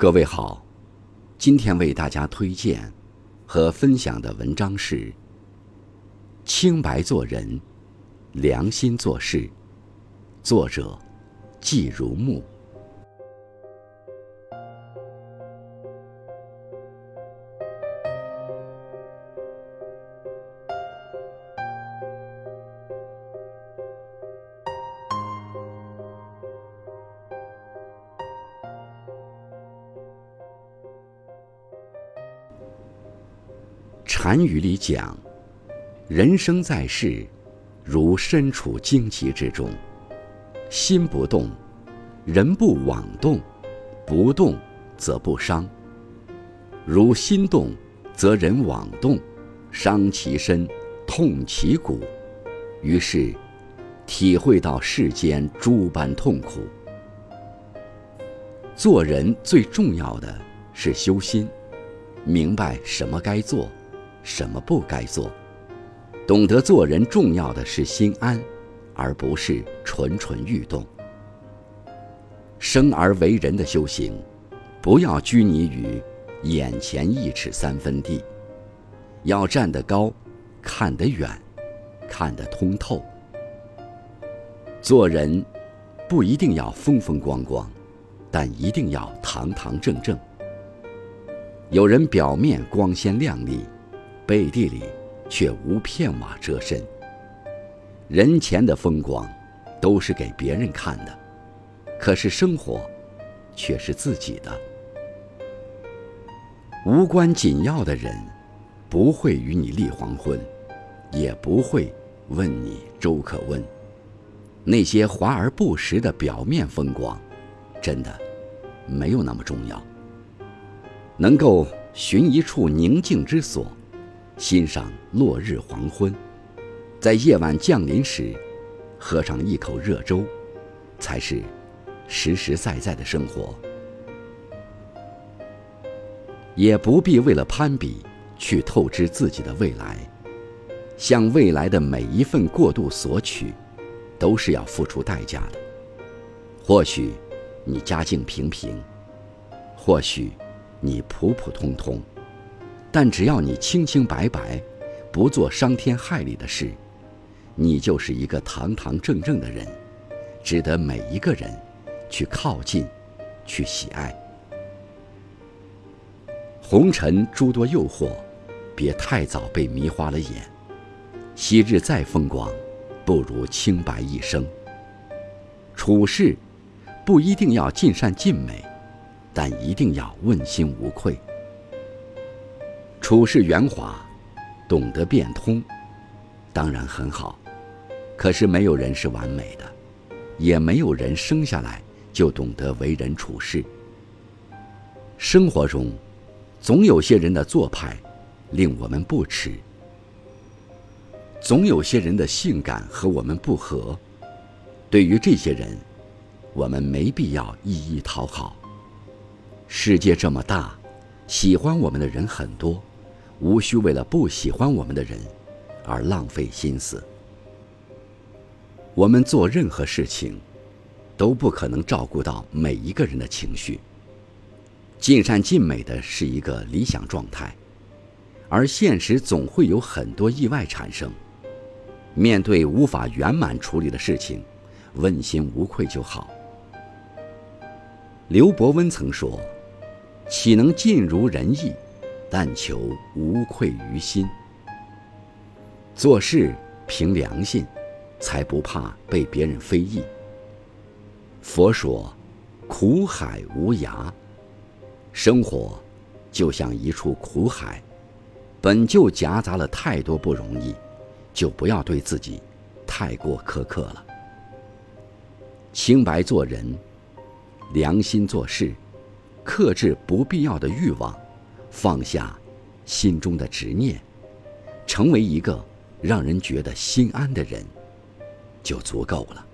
各位好，今天为大家推荐和分享的文章是《清白做人，良心做事》，作者季如木。禅语里讲，人生在世，如身处荆棘之中，心不动，人不妄动；不动则不伤。如心动，则人妄动，伤其身，痛其骨。于是，体会到世间诸般痛苦。做人最重要的是修心，明白什么该做。什么不该做？懂得做人，重要的是心安，而不是蠢蠢欲动。生而为人的修行，不要拘泥于眼前一尺三分地，要站得高，看得远，看得通透。做人不一定要风风光光，但一定要堂堂正正。有人表面光鲜亮丽。背地里却无片瓦遮身。人前的风光都是给别人看的，可是生活却是自己的。无关紧要的人不会与你立黄昏，也不会问你粥可温。那些华而不实的表面风光，真的没有那么重要。能够寻一处宁静之所。欣赏落日黄昏，在夜晚降临时，喝上一口热粥，才是实实在在的生活。也不必为了攀比去透支自己的未来，向未来的每一份过度索取，都是要付出代价的。或许你家境平平，或许你普普通通。但只要你清清白白，不做伤天害理的事，你就是一个堂堂正正的人，值得每一个人去靠近，去喜爱。红尘诸多诱惑，别太早被迷花了眼。昔日再风光，不如清白一生。处事不一定要尽善尽美，但一定要问心无愧。处事圆滑，懂得变通，当然很好。可是没有人是完美的，也没有人生下来就懂得为人处事。生活中，总有些人的做派令我们不齿，总有些人的性感和我们不合。对于这些人，我们没必要一一讨好。世界这么大，喜欢我们的人很多。无需为了不喜欢我们的人而浪费心思。我们做任何事情，都不可能照顾到每一个人的情绪。尽善尽美的是一个理想状态，而现实总会有很多意外产生。面对无法圆满处理的事情，问心无愧就好。刘伯温曾说：“岂能尽如人意？”但求无愧于心，做事凭良心，才不怕被别人非议。佛说：“苦海无涯。”生活就像一处苦海，本就夹杂了太多不容易，就不要对自己太过苛刻了。清白做人，良心做事，克制不必要的欲望。放下心中的执念，成为一个让人觉得心安的人，就足够了。